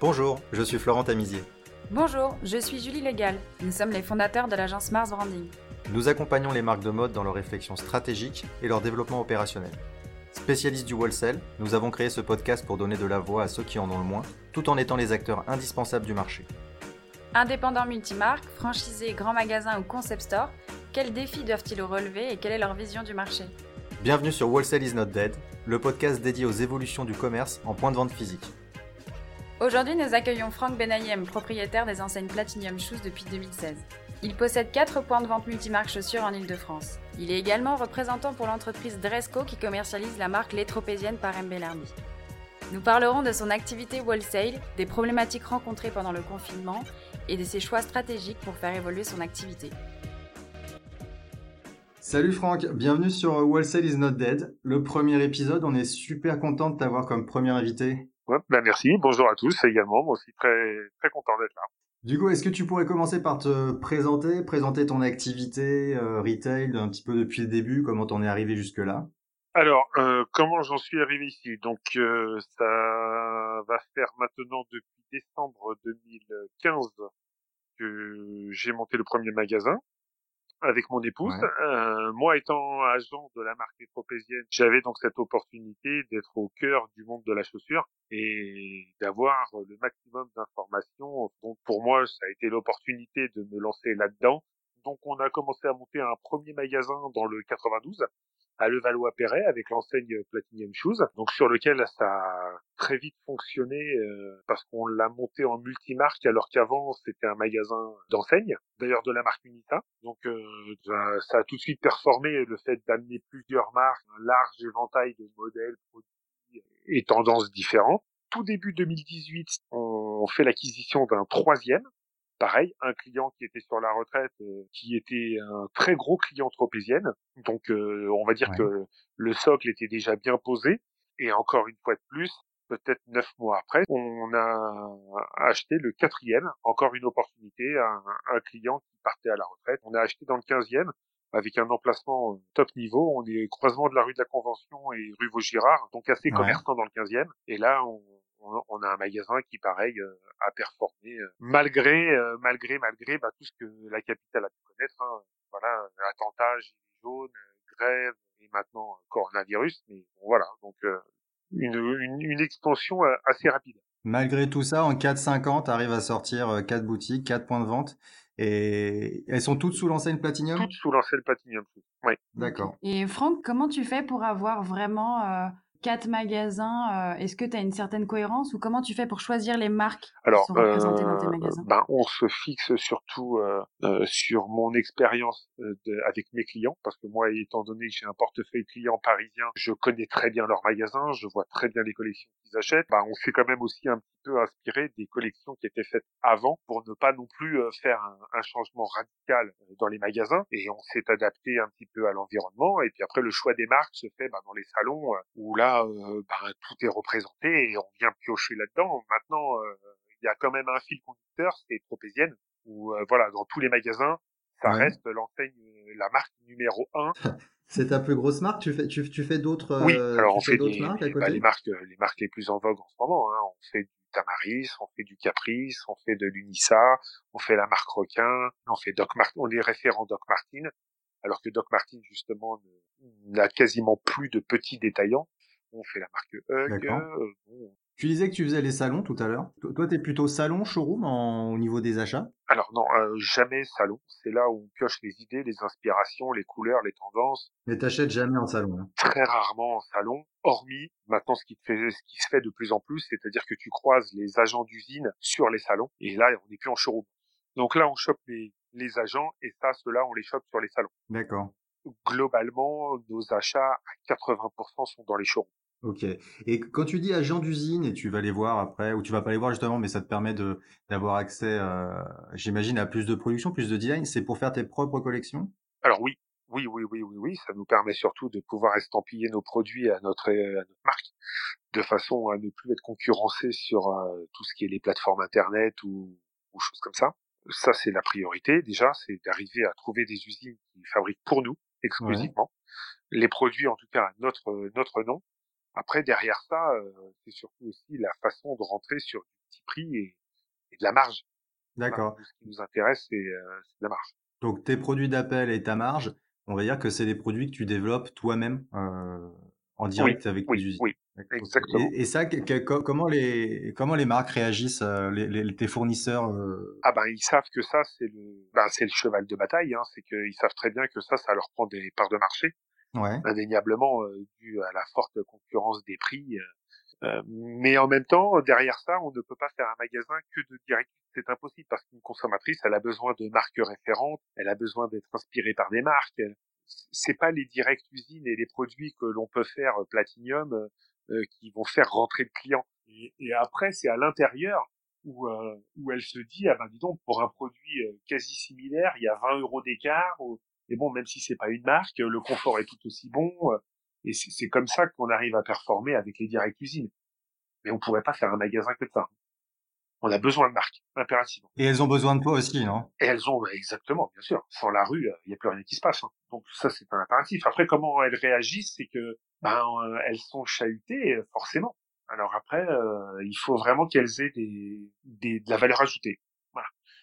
Bonjour, je suis Florent Tamizier. Bonjour, je suis Julie Légal. Nous sommes les fondateurs de l'agence Mars Branding. Nous accompagnons les marques de mode dans leur réflexion stratégique et leur développement opérationnel. Spécialistes du wholesale, nous avons créé ce podcast pour donner de la voix à ceux qui en ont le moins, tout en étant les acteurs indispensables du marché. Indépendants multimarques, franchisés, grands magasins ou concept stores, quels défis doivent-ils relever et quelle est leur vision du marché? Bienvenue sur Wholesale is not dead, le podcast dédié aux évolutions du commerce en point de vente physique. Aujourd'hui, nous accueillons Franck Benayem, propriétaire des enseignes Platinum Shoes depuis 2016. Il possède 4 points de vente multimarques chaussures en Ile-de-France. Il est également représentant pour l'entreprise Dresco qui commercialise la marque Létropésienne par MB Lermy. Nous parlerons de son activité wholesale, des problématiques rencontrées pendant le confinement et de ses choix stratégiques pour faire évoluer son activité. Salut Franck, bienvenue sur Wholesale is not dead. Le premier épisode, on est super content de t'avoir comme premier invité. Ouais, ben merci, bonjour à tous également, moi aussi très, très content d'être là. Du coup, est-ce que tu pourrais commencer par te présenter, présenter ton activité euh, retail un petit peu depuis le début, comment t'en es arrivé jusque-là? Alors, euh, comment j'en suis arrivé ici? Donc, euh, ça va faire maintenant depuis décembre 2015 que j'ai monté le premier magasin avec mon épouse. Euh, moi, étant agent de la marque métropésienne, j'avais donc cette opportunité d'être au cœur du monde de la chaussure et d'avoir le maximum d'informations. Donc, pour moi, ça a été l'opportunité de me lancer là-dedans. Donc, on a commencé à monter un premier magasin dans le 92 à Levallois-Perret avec l'enseigne Platinum Shoes, donc sur lequel ça a très vite fonctionné euh, parce qu'on l'a monté en multimarque alors qu'avant c'était un magasin d'enseigne, d'ailleurs de la marque Unita. Donc euh, ça a tout de suite performé le fait d'amener plusieurs marques, un large éventail de modèles, produits et tendances différentes. Tout début 2018, on fait l'acquisition d'un troisième pareil, un client qui était sur la retraite, euh, qui était un très gros client tropézienne. Donc, euh, on va dire que le socle était déjà bien posé. Et encore une fois de plus, peut-être neuf mois après, on a acheté le quatrième, encore une opportunité, un, un client qui partait à la retraite. On a acheté dans le quinzième avec un emplacement euh, top niveau. On est croisement de la rue de la Convention et rue Vaugirard, donc assez commerçant dans le 15e. Et là, on, on, a un magasin qui, pareil, euh, a performé euh, malgré, euh, malgré, malgré bah, tout ce que la capitale a pu connaître. Hein. Voilà, attentats, gilets jaunes, grève et maintenant coronavirus. Mais voilà, donc une, une, une, expansion assez rapide. Malgré tout ça, en 4-5 ans, arrives à sortir 4 boutiques, 4 points de vente. Et elles sont toutes sous l'enseigne Platinum? Toutes sous l'enseigne Platinum, oui. D'accord. Et Franck, comment tu fais pour avoir vraiment quatre magasins, euh, est-ce que tu as une certaine cohérence ou comment tu fais pour choisir les marques Alors, qui sont représentées dans tes euh, magasins? ben, On se fixe surtout euh, sur mon expérience avec mes clients, parce que moi, étant donné que j'ai un portefeuille client parisien, je connais très bien leurs magasins, je vois très bien les collections qu'ils achètent. Ben, on s'est quand même aussi un petit peu inspiré des collections qui étaient faites avant pour ne pas non plus faire un, un changement radical dans les magasins. Et on s'est adapté un petit peu à l'environnement. Et puis après, le choix des marques se fait ben, dans les salons où là, euh, bah, tout est représenté et on vient piocher là-dedans. Maintenant, euh, il y a quand même un fil conducteur, c'est Tropézienne, où euh, voilà, dans tous les magasins, ça reste l'enseigne, la marque numéro un. C'est ta plus grosse marque? Tu fais, tu, fais d'autres. Oui, alors on fait des, marques bah, les marques, les marques les plus en vogue en ce moment. Hein. On fait du Tamaris, on fait du Caprice, on fait de l'Unissa, on fait la marque Requin, on fait Doc Martin, on est référent Doc Martin, alors que Doc Martin justement n'a quasiment plus de petits détaillants on fait la marque Hug. Tu disais que tu faisais les salons tout à l'heure. Toi, tu es plutôt salon, showroom au niveau des achats? Alors non, euh, jamais salon. C'est là où on pioche les idées, les inspirations, les couleurs, les tendances. Mais t'achètes jamais en salon hein? Très rarement en salon, hormis maintenant ce qui, fait, ce qui se fait de plus en plus, c'est-à-dire que tu croises les agents d'usine sur les salons, et là, on n'est plus en showroom. Donc là, on chope les, les agents, et ça, ceux-là, on les chope sur les salons. D'accord globalement, nos achats à 80% sont dans les showrooms. Ok. Et quand tu dis agent d'usine et tu vas les voir après, ou tu vas pas les voir justement, mais ça te permet de d'avoir accès, euh, j'imagine, à plus de production, plus de design, c'est pour faire tes propres collections? Alors oui, oui, oui, oui, oui, oui, ça nous permet surtout de pouvoir estampiller nos produits à notre, à notre marque, de façon à ne plus être concurrencé sur euh, tout ce qui est les plateformes internet ou, ou choses comme ça. Ça, c'est la priorité déjà, c'est d'arriver à trouver des usines qui fabriquent pour nous exclusivement les produits, en tout cas à notre notre nom après, derrière ça, euh, c'est surtout aussi la façon de rentrer sur du petit prix et, de la marge. D'accord. Ce qui nous intéresse, c'est euh, la marge. Donc tes produits d'appel et ta marge, on va dire que c'est des produits que tu développes toi-même euh, en direct avec tes usines. Oui, exactement. Et, ça, comment les comment les marques réagissent, les, tes fournisseurs euh? Ah ben ils savent que ça c'est le ben, le cheval de bataille, hein, c'est qu'ils savent très bien que ça ça leur prend des parts de marché, ouais. indéniablement dû à la forte concurrence des prix. mais en même temps, derrière ça, on ne peut pas faire un magasin que de direct. C'est impossible parce qu'une consommatrice, elle a besoin de marques référentes, elle a besoin d'être inspirée par des marques. C'est pas les directs usines et les produits que l'on peut faire Platinium euh, qui vont faire rentrer le client. Et, et après, c'est à l'intérieur où, euh, où elle se dit, ah ben dis donc, pour un produit quasi similaire, il y a 20 euros d'écart. Et bon, même si c'est pas une marque, le confort est tout aussi bon. Et c'est comme ça qu'on arrive à performer avec les directs usines. Mais on pourrait pas faire un magasin de ça. On a besoin de marques, impérativement. Et elles ont besoin de toi aussi, non? Et elles ont, exactement, bien sûr. Sans la rue, il n'y a plus rien qui se passe. Hein. Donc ça, c'est un impératif. Après, comment elles réagissent, c'est que ben, euh, elles sont chahutées, euh, forcément. Alors après, euh, il faut vraiment qu'elles aient des, des, de la valeur ajoutée.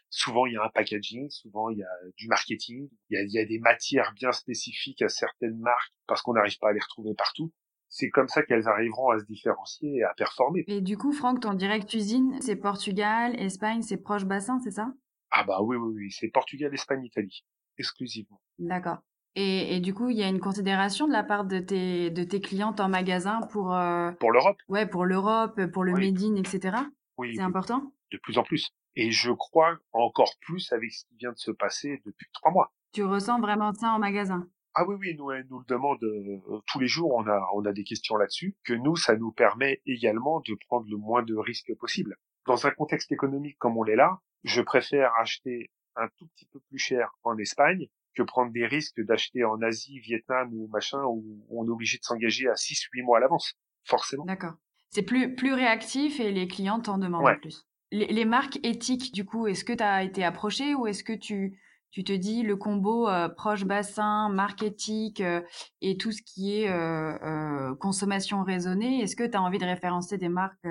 Souvent, il y a un packaging, souvent, il y a du marketing, il y a, il y a des matières bien spécifiques à certaines marques parce qu'on n'arrive pas à les retrouver partout c'est comme ça qu'elles arriveront à se différencier et à performer. Et du coup, Franck, ton direct usine, c'est Portugal, Espagne, c'est proche bassin, c'est ça? Ah bah oui, oui, oui, c'est Portugal, Espagne, Italie, exclusivement. D'accord. Et, et, du coup, il y a une considération de la part de tes, de tes clientes en magasin pour... Euh... Pour l'Europe Ouais, pour l'Europe, pour le Made in, etc. Oui. C'est important? De plus en plus. Et je crois encore plus avec ce qui vient de se passer depuis trois mois. Tu ressens vraiment ça en magasin? Ah oui, oui, nous, elle nous le demande euh, tous les jours. On a, on a des questions là-dessus. Que nous, ça nous permet également de prendre le moins de risques possible. Dans un contexte économique comme on l'est là, je préfère acheter un tout petit peu plus cher en Espagne que prendre des risques d'acheter en Asie, Vietnam ou machin où on est obligé de s'engager à 6 8 mois à l'avance, forcément. D'accord. C'est plus plus réactif et les clients t'en demandent plus. Les, les, marques éthiques du coup, est-ce que tu as été approché ou est-ce que tu tu te dis le combo euh, proche bassin, marketing euh, et tout ce qui est euh, consommation raisonnée, est-ce que tu as envie de référencer des marques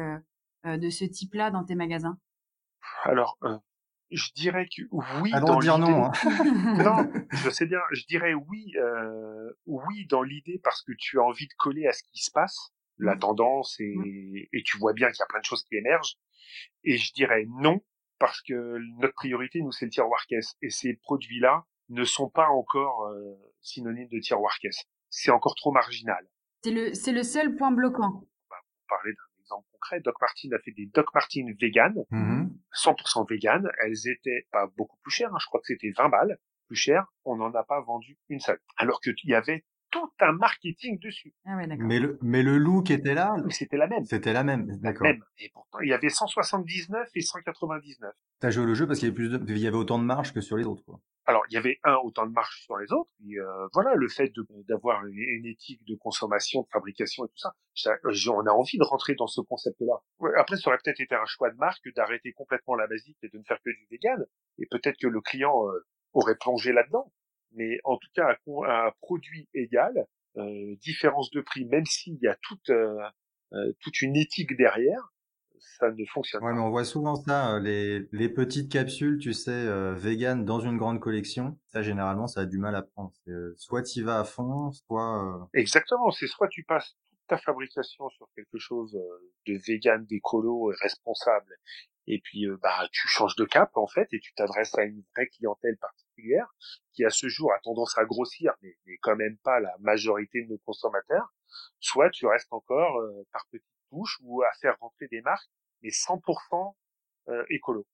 de ce type-là dans tes magasins? Alors, je dirais que oui. Ah dans dire non. Hein. non, je sais bien. Je dirais oui, oui dans l'idée parce que tu as envie de coller à ce qui se passe, la mmh. tendance et, mmh. et tu vois bien qu'il y a plein de choses qui émergent. Et je dirais non parce que notre priorité, nous, c'est le tiroir caisse. Et ces produits-là ne sont pas encore euh, synonymes de tiroir caisse. C'est encore trop marginal. C'est le, c'est le seul point bloquant. Bah, pour parler d'un exemple concret, Doc Martin a fait des Doc Martin vegan, 100% mm-hmm. vegan. Elles étaient pas beaucoup plus chères, hein. je crois que c'était 20 balles plus cher. On n'en a pas vendu une seule. Alors qu'il y avait tout un marketing dessus. Ah ouais, mais le mais le look était là. C'était la même. C'était la même, d'accord. Et pourtant, il y avait 179 et 199. T'as joué le jeu parce qu'il y avait plus de... il y avait autant de marge que sur les autres, quoi. Alors, il y avait un autant de marge sur les autres. Et euh, voilà, le fait d'avoir une, éthique de consommation, de fabrication et tout ça, on a envie de rentrer dans ce concept-là. Après, ça aurait peut-être été un choix de marque d'arrêter complètement la basique et de ne faire que du vegan. Et peut-être que le client euh, aurait plongé là-dedans mais en tout cas un, produit égal, euh, différence de prix, même s'il y a toute euh, euh, toute une éthique derrière, ça ne fonctionne ouais, pas. mais on voit souvent ça, les, les petites capsules, tu sais, euh, vegan dans une grande collection. Ça, généralement, ça a du mal à prendre. soit tu vas à fond, soit... Exactement, c'est soit tu passes toute ta fabrication sur quelque chose de vegan, d'écolo et responsable, et puis bah tu changes de cap en fait, et tu t'adresses à une vraie clientèle qui à ce jour a tendance à grossir, mais, quand même pas la majorité de nos consommateurs, soit tu restes encore euh, par petites touches ou à faire rentrer des marques, mais 100% euh, écolo.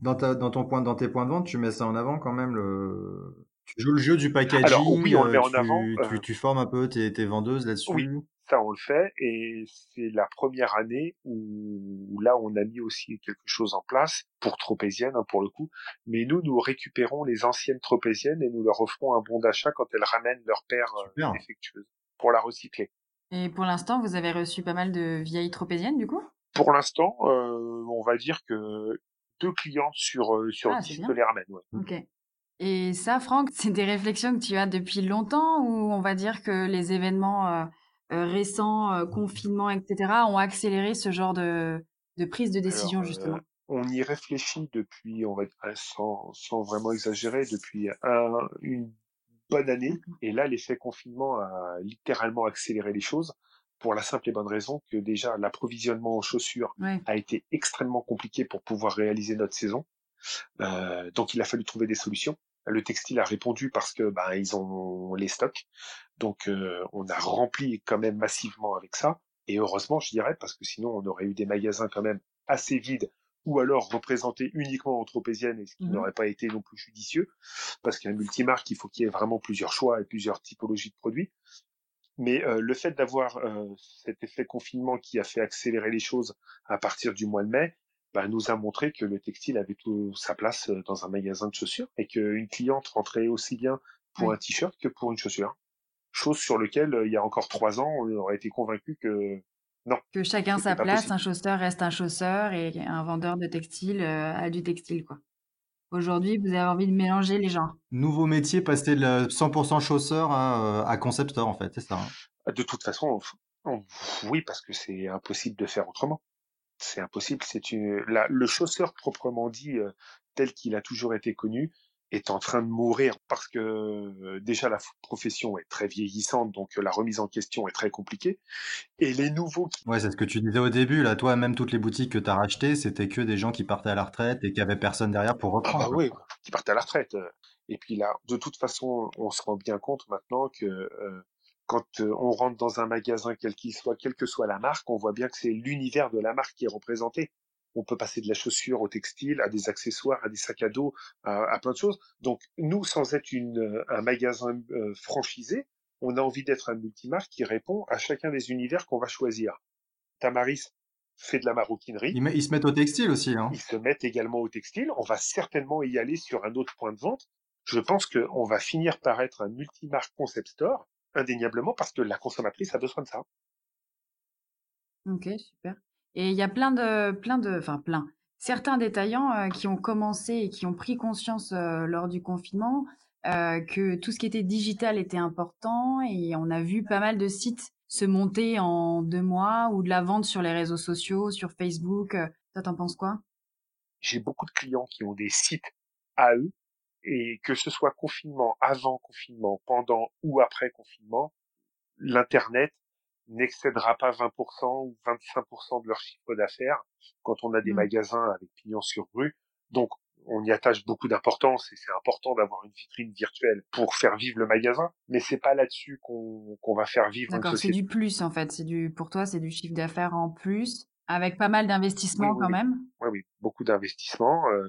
Dans, ton point, dans tes points de vente, tu mets ça en avant quand même le... Tu joues le jeu du packaging. Alors oui, on le met en tu, avant. Tu, euh tu, formes un peu tes, tes vendeuses là-dessus? Oui, ça on le fait et c'est la première année où, là on a mis aussi quelque chose en place pour tropéziennes hein, pour le coup mais nous nous récupérons les anciennes tropéziennes et nous leur offrons un bon d'achat quand elles ramènent leur paire euh, défectueuse pour la recycler et pour l'instant vous avez reçu pas mal de vieilles tropéziennes du coup? Pour l'instant euh, on va dire que deux clientes sur euh, sur ah, dix les ramènent ouais. ok et ça Franck c'est des réflexions que tu as depuis longtemps ou on va dire que les événements euh, récents, confinements, etc., ont accéléré ce genre de, de prise de décision justement? On y réfléchit depuis, on va sans, sans vraiment exagérer, depuis un, une bonne année. Mmh et là, l'effet confinement a littéralement accéléré les choses pour la simple et bonne raison que déjà l'approvisionnement en chaussures a été extrêmement compliqué pour pouvoir réaliser notre saison. Euh, donc il a fallu trouver des solutions. Le textile a répondu parce que ben ils ont les stocks, donc euh, on a rempli quand même massivement avec ça. Et heureusement, je dirais, parce que sinon on aurait eu des magasins quand même assez vides ou alors représentés uniquement anthropésiennes, et ce qui mmh n'aurait pas été non plus judicieux, parce qu'un multimarque, il faut qu'il y ait vraiment plusieurs choix et plusieurs typologies de produits. Mais euh, le fait d'avoir euh, cet effet confinement qui a fait accélérer les choses à partir du mois de mai, bah, nous a montré que le textile avait tout sa place dans un magasin de chaussures et qu'une cliente rentrait aussi bien pour un t-shirt que pour une chaussure. Chose sur laquelle, il y a encore trois ans, on aurait été convaincu que non. Que chacun sa place, un chausseur reste un chausseur et un vendeur de textile a du textile, quoi. Aujourd'hui, vous avez envie de mélanger les gens. Nouveau métier, passer de 100% chausseur à, à concept store, en fait, c'est ça. Hein. De toute façon, oui, parce que c'est impossible de faire autrement. C'est impossible. C'est une, le chausseur proprement dit, euh, tel qu'il a toujours été connu, est en train de mourir parce que euh, déjà la profession est très vieillissante, donc euh, la remise en question est très compliquée. Et les nouveaux qui... Ouais, c'est ce que tu disais au début, là, toi, même toutes les boutiques que tu as rachetées, c'était que des gens qui partaient à la retraite et qui avaient personne derrière pour reprendre. Ah bah oui, qui partaient à la retraite. Et puis là, de toute façon, on se rend bien compte maintenant que euh, quand on rentre dans un magasin, quel qu'il soit, quelle que soit la marque, on voit bien que c'est l'univers de la marque qui est représenté on peut passer de la chaussure au textile, à des accessoires, à des sacs à dos, à, plein de choses. Donc nous, sans être une, un magasin euh, franchisé, on a envie d'être un multimarque qui répond à chacun des univers qu'on va choisir. Tamaris fait de la maroquinerie. Ils, se mettent au textile aussi. Hein. Ils se mettent également au textile. On va certainement y aller sur un autre point de vente. Je pense qu'on va finir par être un multimarque concept store, indéniablement, parce que la consommatrice a besoin de ça. Ok, super. Et il y a plein de, plein de, enfin plein, certains détaillants euh, qui ont commencé et qui ont pris conscience euh, lors du confinement euh, que tout ce qui était digital était important et on a vu pas mal de sites se monter en deux mois ou de la vente sur les réseaux sociaux, sur Facebook. Toi, t'en penses quoi? J'ai beaucoup de clients qui ont des sites à eux et que ce soit confinement, avant confinement, pendant ou après confinement, l'internet n'excédera pas 20% ou 25% de leur chiffre d'affaires quand on a des mmh. magasins avec pignon sur rue. Donc, on y attache beaucoup d'importance et c'est important d'avoir une vitrine virtuelle pour faire vivre le magasin, mais c'est pas là-dessus qu'on va faire vivre D'accord, c'est du plus en fait. C'est du, pour toi, c'est du chiffre d'affaires en plus, avec pas mal d'investissements quand même? Oui, oui, beaucoup d'investissements. Euh,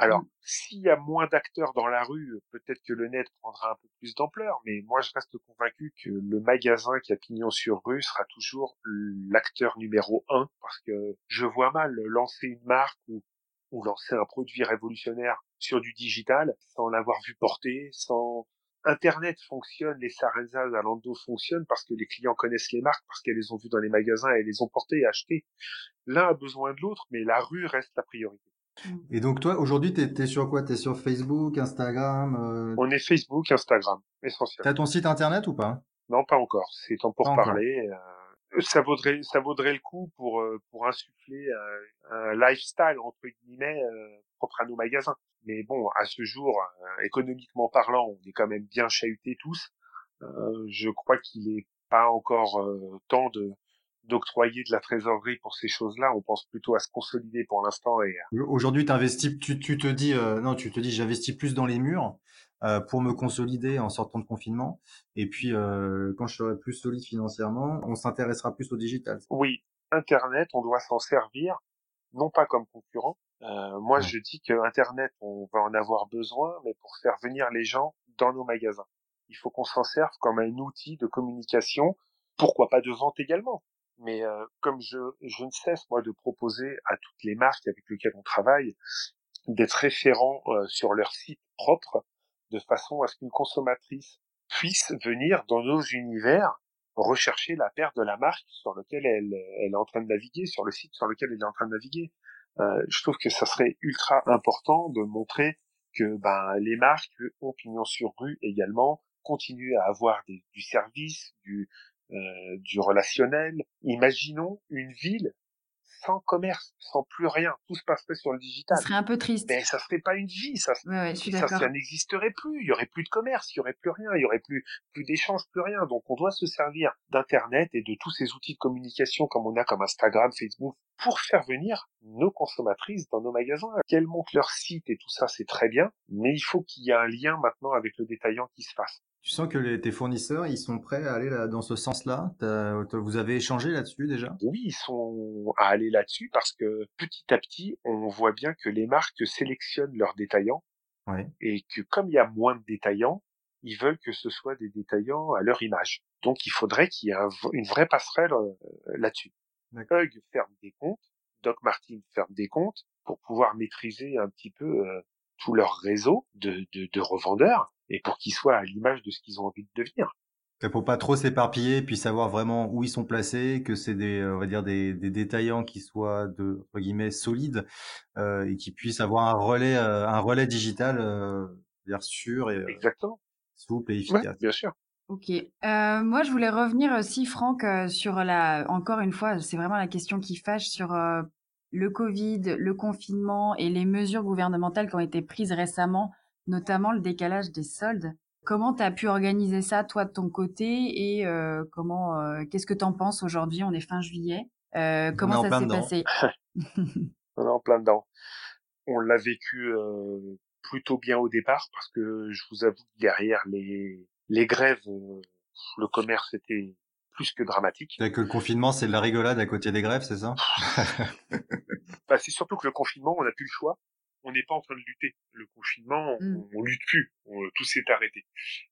alors, mmh. s'il y a moins d'acteurs dans la rue, peut-être que le net prendra un peu plus d'ampleur, mais moi je reste convaincu que le magasin qui a pignon sur rue sera toujours l'acteur numéro un, parce que je vois mal lancer une marque ou, ou lancer un produit révolutionnaire sur du digital sans l'avoir vu porter, sans Internet fonctionne, les Sarenza Zalando fonctionnent parce que les clients connaissent les marques, parce qu'elles les ont vues dans les magasins et les ont portées et achetées. L'un a besoin de l'autre, mais la rue reste la priorité. Et donc toi, aujourd'hui, tu es, sur quoi? Tu es sur Facebook, Instagram euh? On est Facebook, Instagram, essentiellement. T'as ton site internet ou pas? Non, pas encore. C'est temps pour parler. Euh, ça vaudrait, ça vaudrait le coup pour euh, pour insuffler un, lifestyle entre guillemets propre à nos magasins. Mais bon, à ce jour, économiquement parlant, on est quand même bien chahutés tous. je crois qu'il est pas encore temps de d'octroyer de la trésorerie pour ces choses-là. On pense plutôt à se consolider pour l'instant. Et aujourd'hui, tu tu, te dis, euh, non, tu te dis, j'investis plus dans les murs euh, pour me consolider en sortant de confinement. Et puis, euh, quand je serai plus solide financièrement, on s'intéressera plus au digital. Oui, Internet, on doit s'en servir, non pas comme concurrent. moi, je dis que Internet, on va en avoir besoin, mais pour faire venir les gens dans nos magasins. Il faut qu'on s'en serve comme un outil de communication pourquoi pas de vente également mais euh, comme je, je ne cesse moi de proposer à toutes les marques avec lesquelles on travaille d'être référents euh, sur leur site propre de façon à ce qu'une consommatrice puisse venir dans nos univers rechercher la paire de la marque sur lequel elle, elle est en train de naviguer, sur le site sur lequel elle est en train de naviguer. Euh, je trouve que ça serait ultra important de montrer que ben, les marques ont sur rue également, continuent à avoir du service, du, euh, du relationnel. Imaginons une ville sans commerce, sans plus rien, tout se passerait sur le digital. Ça serait un peu triste. Mais ça serait pas une vie, ça. Ouais, ouais, je suis ça, ça n'existerait plus. Il y aurait plus de commerce, il y aurait plus rien, il y aurait plus plus d'échanges, plus rien. Donc on doit se servir d'internet et de tous ces outils de communication comme on a comme Instagram, Facebook pour faire venir nos consommatrices dans nos magasins. Qu'elles montent leur site et tout ça, c'est très bien, mais il faut qu'il y ait un lien maintenant avec le détaillant qui se fasse. Tu sens que les, tes fournisseurs, ils sont prêts à aller là, dans ce sens-là? Vous avez échangé là-dessus déjà? Oui, ils sont à aller là-dessus parce que petit à petit, on voit bien que les marques sélectionnent leurs détaillants. Et que comme il y a moins de détaillants, ils veulent que ce soit des détaillants à leur image. Donc il faudrait qu'il y ait un une vraie passerelle euh, là-dessus. Hug ferme des comptes, Doc Martin ferme des comptes pour pouvoir maîtriser un petit peu euh, tout leur réseau de, de, de revendeurs et pour qu'ils soient à l'image de ce qu'ils ont envie de devenir. Fait Pour pas trop s'éparpiller, puis savoir vraiment où ils sont placés, que c'est des, euh, on va dire des, des détaillants qui soient de entre guillemets solides euh, et qui puissent avoir un relais, euh, un relais digital, euh, dire sûr et euh, Exactement. souple et Ouais, efficace. bien sûr. Ok. Euh, moi, je voulais revenir aussi, Franck, euh, sur la. Encore une fois, c'est vraiment la question qui fâche sur euh, le Covid, le confinement et les mesures gouvernementales qui ont été prises récemment, notamment le décalage des soldes. Comment tu as pu organiser ça, toi, de ton côté, et euh, comment, euh, qu'est-ce que tu en penses aujourd'hui? On est fin juillet. Euh, comment en ça s'est passé? On est en plein dedans. On l'a vécu euh, plutôt bien au départ parce que je vous avoue que derrière les les grèves, le commerce était plus que dramatique. C'est que le confinement, c'est de la rigolade à côté des grèves, c'est ça? Bah, c'est surtout que le confinement, on n'a plus le choix. On n'est pas en train de lutter. Le confinement, on, Mm. on lutte plus. On- tout s'est arrêté.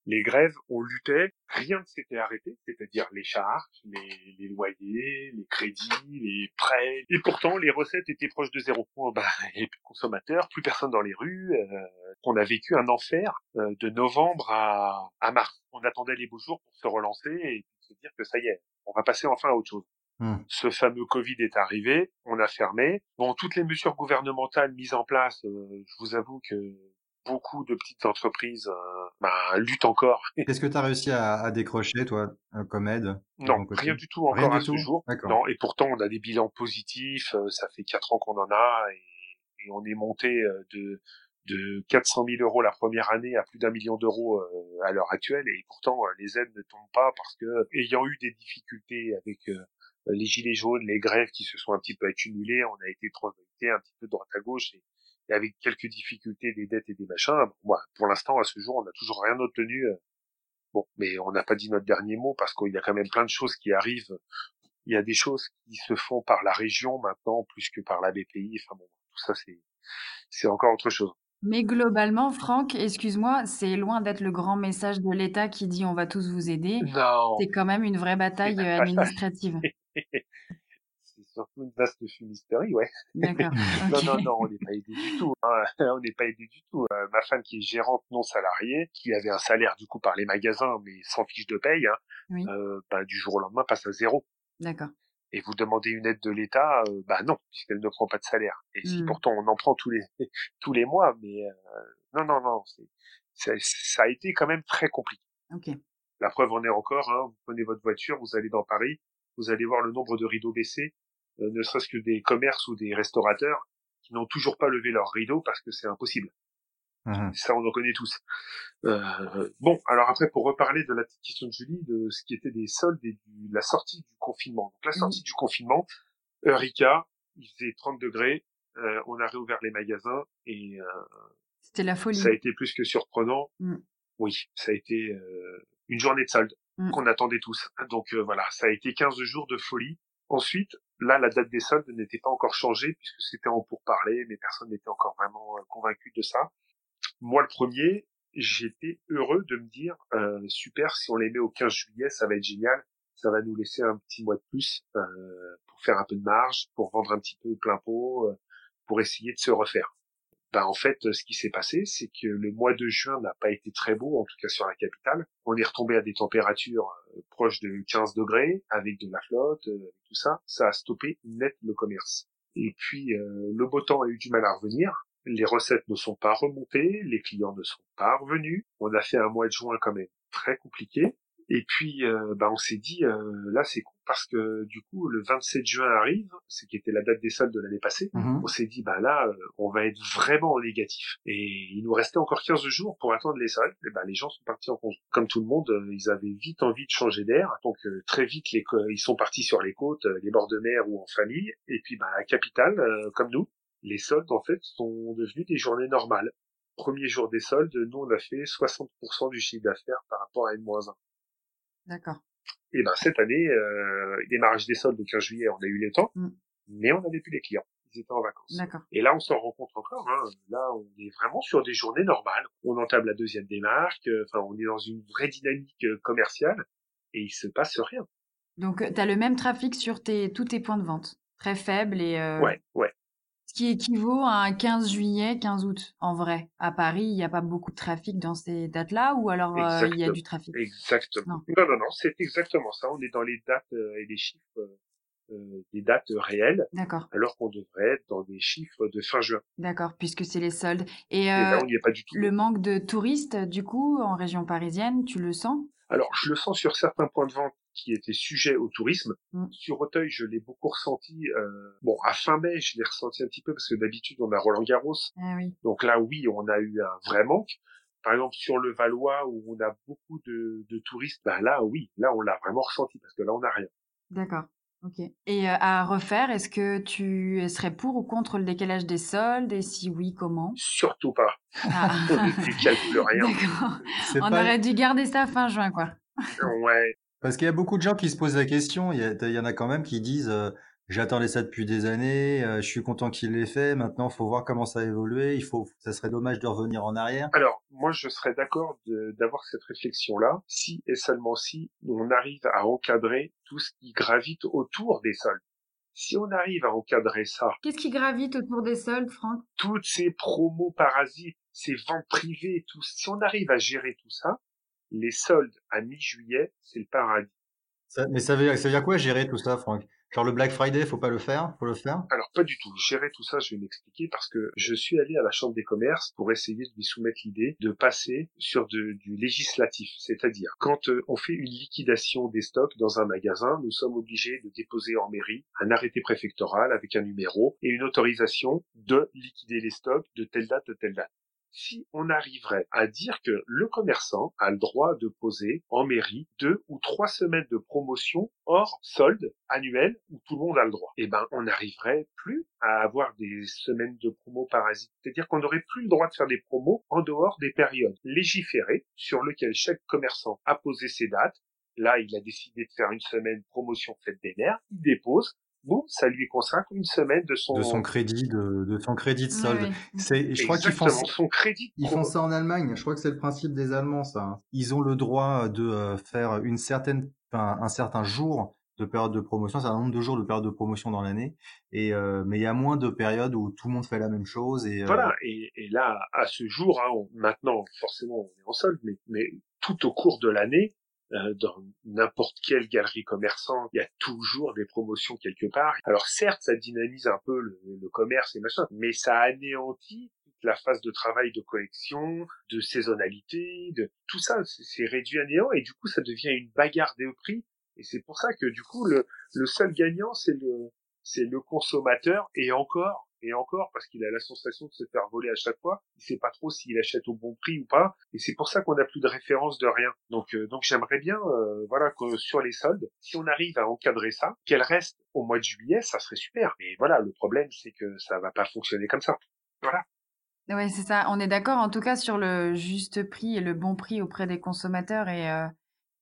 Les grèves, on luttait. Rien ne s'était arrêté. C'est-à-dire les charges, les, les loyers, les crédits, les prêts. Et pourtant, les recettes étaient proches de zéro. Bon, bah, avait plus consommateurs, plus personne dans les rues. euh, on a vécu un enfer euh, de novembre à, à mars. On attendait les beaux jours pour se relancer et se dire que ça y est, on va passer enfin à autre chose Hmm. ce fameux Covid est arrivé, on a fermé. Bon, toutes les mesures gouvernementales mises en place, euh, je vous avoue que beaucoup de petites entreprises euh, bah, luttent encore. Qu'est-ce que tu as réussi à, à décrocher, toi, euh, comme aide de non, rien du tout Rien encore du à ce tout jour. Non, et pourtant on a des bilans positifs. euh, ça fait quatre ans qu'on en a et, et on est monté de de 400 000 euros la première année à plus d'un million d'euros à l'heure actuelle et pourtant les aides ne tombent pas parce que ayant eu des difficultés avec les gilets jaunes, les grèves qui se sont un petit peu accumulées, on a été transité un petit peu de droite à gauche et, et avec quelques difficultés des dettes et des machins. Bon, moi, pour l'instant, à ce jour, on n'a toujours rien obtenu. euh. Bon, mais on n'a pas dit notre dernier mot parce qu'il y a quand même plein de choses qui arrivent. Il y a des choses qui se font par la région maintenant plus que par la BPI. Enfin bon, tout ça c'est c'est encore autre chose. Mais globalement, Franck, excuse-moi, c'est loin d'être le grand message de l'État qui dit on va tous vous aider. Non, C'est quand même une vraie bataille euh, administrative. vaste fumisterie, ouais. D'accord. Non, non, non, on n'est pas aidé du tout. hein. On n'est pas aidé du tout. Euh, ma femme qui est gérante non salariée, qui avait un salaire du coup par les magasins, mais sans fiche de paye, hein, Oui. euh, bah, du jour au lendemain passe à zéro. D'accord. Et vous demandez une aide de l'État, euh, bah non, puisqu'elle ne prend pas de salaire. Et si Hmm. pourtant on en prend tous les tous les mois, mais euh, non, non, non, c'est ça, ça a été quand même très compliqué. Ok. La preuve en est encore. Hein, vous prenez votre voiture, vous allez dans Paris, vous allez voir le nombre de rideaux baissés, ne serait-ce que des commerces ou des restaurateurs qui n'ont toujours pas levé leurs rideaux parce que c'est impossible. Mhm. Ça, on en connaît tous. Euh, bon, alors après, pour reparler de la petite question de Julie, de ce qui était des soldes et de la sortie du confinement. Donc la sortie du confinement, Eureka, il faisait 30 degrés, euh, on a réouvert les magasins et euh, C'était la folie. ça a été plus que surprenant. Mm. Oui, ça a été euh, une journée de solde Mm. qu'on attendait tous. Donc euh, voilà, ça a été 15 jours de folie. Ensuite, là, la date des soldes n'était pas encore changée puisque c'était en pourparlers, mais personne n'était encore vraiment euh, convaincu de ça. Moi, le premier, j'étais heureux de me dire, euh, super, si on les met au 15 juillet, ça va être génial. Ça va nous laisser un petit mois de plus euh, pour faire un peu de marge, pour vendre un petit peu plein pot, euh, pour essayer de se refaire. Ben, en fait, ce qui s'est passé, c'est que le mois de juin n'a pas été très beau, en tout cas sur la capitale. On est retombé à des températures euh, proches de 15 degrés, avec de la flotte, euh, tout ça. Ça a stoppé net le commerce. Et puis, euh, le beau temps a eu du mal à revenir. Les recettes ne sont pas remontées, les clients ne sont pas revenus. On a fait un mois de juin quand même très compliqué. Et puis, euh, bah, on s'est dit, euh, là, c'est con parce que du coup, le 27 juin arrive, ce qui était la date des soldes de l'année passée. Mhm. On s'est dit, bah là, euh, on va être vraiment en négatif. Et il nous restait encore 15 jours pour attendre les soldes. Et ben, les gens sont partis en congé. Comme tout le monde, euh, ils avaient vite envie de changer d'air. Donc, euh, très vite, les ils sont partis sur les côtes, les bords de mer ou en famille. Et puis, bah, à capitale, euh, comme nous, les soldes, en fait, sont devenus des journées normales. Premier jour des soldes, nous, on a fait 60% du chiffre d'affaires par rapport à N-1. D'accord. Et ben cette année, euh, démarrage des soldes le 15 juillet, on a eu le temps, Mm. mais on n'avait plus les clients. Ils étaient en vacances. D'accord. Et là, on s'en rend compte encore. Hein. Là, on est vraiment sur des journées normales. On entame la deuxième démarque. euh, Enfin, on est dans une vraie dynamique euh, commerciale et il se passe rien. Donc, tu as le même trafic sur tes, tous tes points de vente. Très faible et euh, Ouais, ouais. Qui équivaut à un 15 juillet, 15 août. En vrai, à Paris, il n'y a pas beaucoup de trafic dans ces dates-là ou alors euh, il y a du trafic? Exactement. Non. Non, non, non, c'est exactement ça. On est dans les dates euh, et les chiffres, euh, euh, des dates réelles, D'accord, alors qu'on devrait être dans des chiffres de fin juin. d'accord, puisque c'est les soldes. Et Et là, on n'y est pas du tout. le manque de touristes, du coup, en région parisienne, tu le sens? Alors, je le sens sur certains points de vente qui étaient sujets au tourisme. Mm. Sur Auteuil, je l'ai beaucoup ressenti. euh, bon, à fin mai, je l'ai ressenti un petit peu parce que d'habitude, on a Roland Garros. Ah oui, Donc là, oui, on a eu un vrai manque. Par exemple, sur le Valois, où on a beaucoup de, de touristes, ben là, oui, là, on l'a vraiment ressenti parce que là, on n'a rien. d'accord. Ok. Et euh, à refaire, est-ce que tu serais pour ou contre le décalage des soldes? Et si oui, comment? Surtout pas. Ah. On rien. Pas- aurait dû garder ça fin juin, quoi. Ouais. Parce qu'il y a beaucoup de gens qui se posent la question. Il y, a- il y en a quand même qui disent euh, J'attendais ça depuis des années, euh, je suis content qu'il l'ait fait. Maintenant, faut voir comment ça a évolué. Il faut, ça serait dommage de revenir en arrière. Alors, moi, je serais d'accord de- d'avoir cette réflexion-là, si et seulement si on arrive à encadrer tout ce qui gravite autour des soldes. Si on arrive à encadrer ça, Qu'est-ce qui gravite autour des soldes, Franck? Toutes ces promos parasites, ces ventes privées, tout, si on arrive à gérer tout ça, les soldes à mi-juillet, c'est le paradis. Ça- mais ça veut, ça veut dire quoi gérer tout ça, Franck? Genre le Black Friday, faut pas le faire Faut le faire? Alors pas du tout. Gérer tout ça, je vais m'expliquer parce que je suis allé à la Chambre des commerces pour essayer de lui soumettre l'idée de passer sur de- du législatif. C'est-à-dire, quand euh, on fait une liquidation des stocks dans un magasin, nous sommes obligés de déposer en mairie un arrêté préfectoral avec un numéro et une autorisation de liquider les stocks de telle date à telle date. Si on arriverait à dire que le commerçant a le droit de poser en mairie deux ou trois semaines de promotion hors solde annuel où tout le monde a le droit, eh ben on n'arriverait plus à avoir des semaines de promo parasites. C'est-à-dire qu'on n'aurait plus le droit de faire des promos en dehors des périodes légiférées sur lesquelles chaque commerçant a posé ses dates. Là, il a décidé de faire une semaine promotion fête des mères, il dépose, boum, ça lui consacre une semaine de son de son crédit de, de son crédit de solde. oui. C'est, je crois qu'ils font son crédit. Ils font ça en Allemagne. Je crois que c'est le principe des Allemands, ça. hein. Ils ont le droit de euh, faire une certaine, enfin, un certain jour de période de promotion, c'est un nombre de jours de période de promotion dans l'année. Et euh, mais il y a moins de périodes où tout le monde fait la même chose. Et euh, Voilà, et, et là, à ce jour, hein, on- maintenant, forcément, on est en solde, mais, mais tout au cours de l'année, dans n'importe quelle galerie commerçant, il y a toujours des promotions quelque part. Alors certes, ça dynamise un peu le, le commerce et machin, mais ça anéantit la phase de travail de collection, de saisonnalité, de tout ça, c'est réduit à néant, et du coup, ça devient une bagarre des prix. Et c'est pour ça que du coup, le, le seul gagnant, c'est le, c'est le consommateur, et encore, et encore, parce qu'il a la sensation de se faire voler à chaque fois, il sait pas trop s'il achète au bon prix ou pas, et c'est pour ça qu'on n'a plus de référence de rien. Donc, euh, donc j'aimerais bien, euh, voilà, que sur les soldes, si on arrive à encadrer ça, qu'elle reste au mois de juillet, ça serait super. Mais voilà, le problème, c'est que ça va pas fonctionner comme ça. Voilà. Oui, c'est ça. On est d'accord en tout cas sur le juste prix et le bon prix auprès des consommateurs. Et, euh,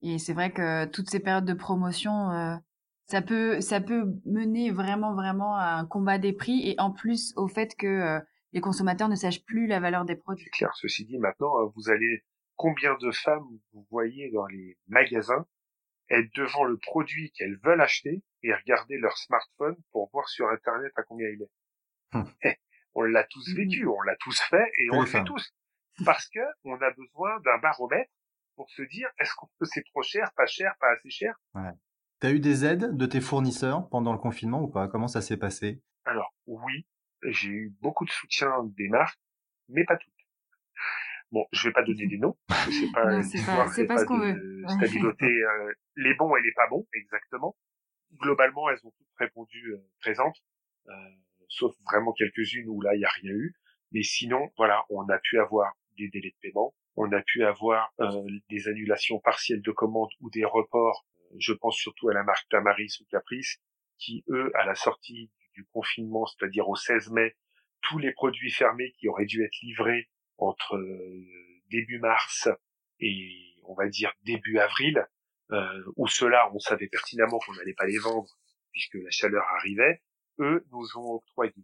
et c'est vrai que toutes ces périodes de promotion, euh, ça peut, ça peut mener vraiment, vraiment à un combat des prix et en plus au fait que euh, les consommateurs ne sachent plus la valeur des C'est produits. clair. Ceci dit, maintenant, euh, vous allez, combien de femmes vous voyez dans les magasins être devant le produit qu'elles veulent acheter et regarder leur smartphone pour voir sur Internet à combien il est? Hum. Eh, on l'a tous Mhm. vécu, on l'a tous fait et on le fait tous. Parce que on a besoin d'un baromètre pour se dire est-ce que c'est trop cher, pas cher, pas assez cher? T'as eu des aides de tes fournisseurs pendant le confinement ou pas? Comment ça s'est passé? Alors oui, j'ai eu beaucoup de soutien des marques, mais pas toutes. Bon, je vais pas donner des noms, parce que c'est pas, c'est pas, ce qu'on veut. Stabilité, euh, les bons et les pas bons, exactement. Globalement, elles ont toutes répondu euh, présentes, euh, sauf vraiment quelques-unes où là, il n'y a rien eu. Mais sinon, voilà, on a pu avoir des délais de paiement, on a pu avoir des annulations partielles de commandes ou des reports. Je pense surtout à la marque Tamaris ou Caprice, qui eux, à la sortie du confinement, c'est-à-dire au 16 mai, tous les produits fermés qui auraient dû être livrés entre euh, début mars et on va dire début avril, euh, où ceux-là, on savait pertinemment qu'on n'allait pas les vendre puisque la chaleur arrivait, eux nous ont octroyé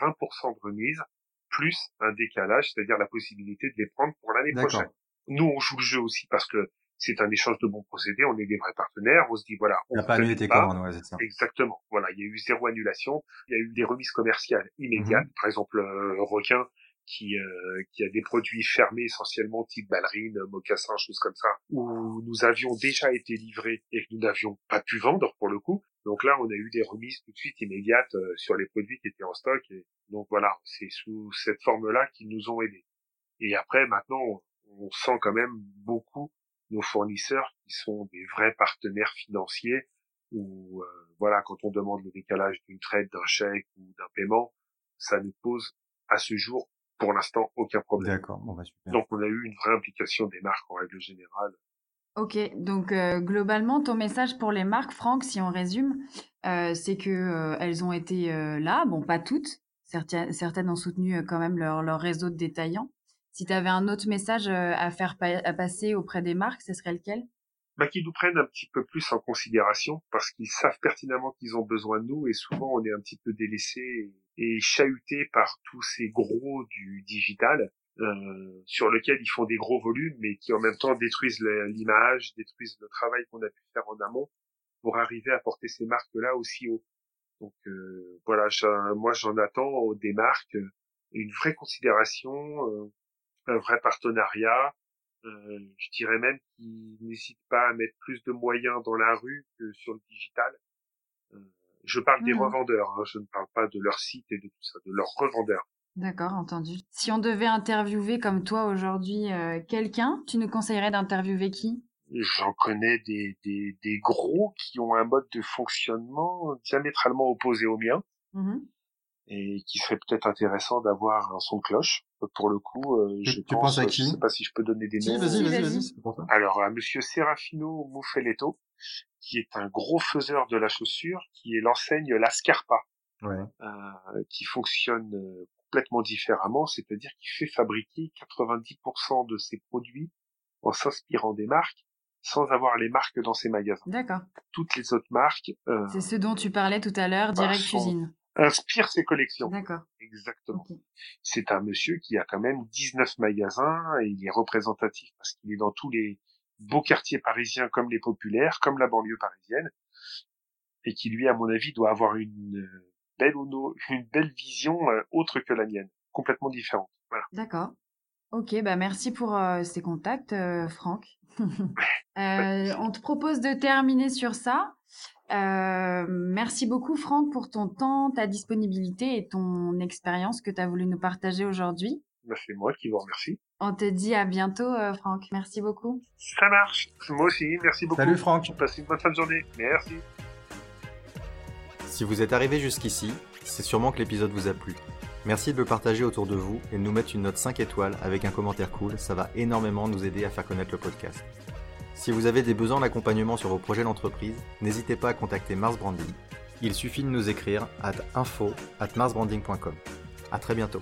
20% de remise plus un décalage, c'est-à-dire la possibilité de les prendre pour l'année prochaine. Nous, on joue le jeu aussi parce que c'est un échange de bons procédés, on est des vrais partenaires, on se dit voilà, on n'a pas annulé tes commandes, ouais, c'est ça. Exactement. Voilà, il y a eu zéro annulation, il y a eu des remises commerciales immédiates, mhm. par exemple euh, Requin qui euh, qui a des produits fermés essentiellement type ballerine, mocassin, choses comme ça, où nous avions déjà été livrés et que nous n'avions pas pu vendre pour le coup. Donc là, on a eu des remises tout de suite immédiates euh, sur les produits qui étaient en stock. Et donc voilà, c'est sous cette forme-là qu'ils nous ont aidés. Et après, maintenant, on sent quand même beaucoup nos fournisseurs qui sont des vrais partenaires financiers où euh, voilà quand on demande le décalage d'une traite, d'un chèque ou d'un paiement, ça ne pose à ce jour pour l'instant aucun problème. D'accord, bon bah super. Donc on a eu une vraie implication des marques en règle générale. Ok, donc euh, globalement ton message pour les marques, Franck, si on résume, euh, c'est que elles ont été là, bon pas toutes, certaines, certaines ont soutenu quand même leur, leur réseau de détaillants, si tu avais un autre message euh, à faire à passer auprès des marques, ce serait lequel? Bah, qu'ils nous prennent un petit peu plus en considération parce qu'ils savent pertinemment qu'ils ont besoin de nous et souvent on est un petit peu délaissé et chahuté par tous ces gros du digital euh, sur lequel ils font des gros volumes mais qui en même temps détruisent l'image, détruisent le travail qu'on a pu faire en amont pour arriver à porter ces marques-là aussi haut. Donc euh, voilà, moi j'en attends des marques une vraie considération, euh, un vrai partenariat. Euh, je dirais même qu'ils n'hésitent pas à mettre plus de moyens dans la rue que sur le digital. Euh, je parle des mmh revendeurs, hein, je ne parle pas de leur site et de tout ça, de leurs revendeurs. D'accord, entendu. Si on devait interviewer comme toi aujourd'hui euh, quelqu'un, tu nous conseillerais d'interviewer qui? J'en connais des, des, des, gros qui ont un mode de fonctionnement diamétralement opposé au mien. Mmh et qui serait peut-être intéressant d'avoir un son de cloche. Pour le coup, euh, je tu pense, penses à qui Je sais pas si je peux donner des noms. vas-y, vas-y, vas-y. Alors, à Monsieur Serafino Muffeletto, qui est un gros faiseur de la chaussure, qui est l'enseigne La Scarpa, ouais. euh, qui fonctionne euh, complètement différemment, c'est-à-dire qu'il fait fabriquer 90% de ses produits en s'inspirant des marques sans avoir les marques dans ses magasins. D'accord. Toutes les autres marques. Euh, c'est ce dont tu parlais tout à l'heure, Direct Cuisine inspire ses collections. D'accord. Exactement. C'est un monsieur qui a quand même 19 magasins et il est représentatif parce qu'il est dans tous les beaux quartiers parisiens comme les populaires, comme la banlieue parisienne et qui lui, à mon avis, doit avoir une belle une belle vision euh, autre que la mienne, complètement différente. Voilà. D'accord. Ok, bah merci pour euh, ces contacts, euh, Franck. on te propose de terminer sur ça. Euh, merci beaucoup Franck pour ton temps, ta disponibilité et ton expérience que tu as voulu nous partager aujourd'hui. Bah, c'est moi qui vous remercie. On te dit à bientôt euh, Franck. Merci beaucoup. Ça marche. Moi aussi, merci beaucoup. Salut Franck. Passez une bonne fin de journée. Merci. Si vous êtes arrivé jusqu'ici, c'est sûrement que l'épisode vous a plu. Merci de le partager autour de vous et de nous mettre une note 5 étoiles avec un commentaire cool, ça va énormément nous aider à faire connaître le podcast. Si vous avez des besoins d'accompagnement sur vos projets d'entreprise, n'hésitez pas à contacter Mars Branding. Il suffit de nous écrire à info at marsbranding.com. À très bientôt.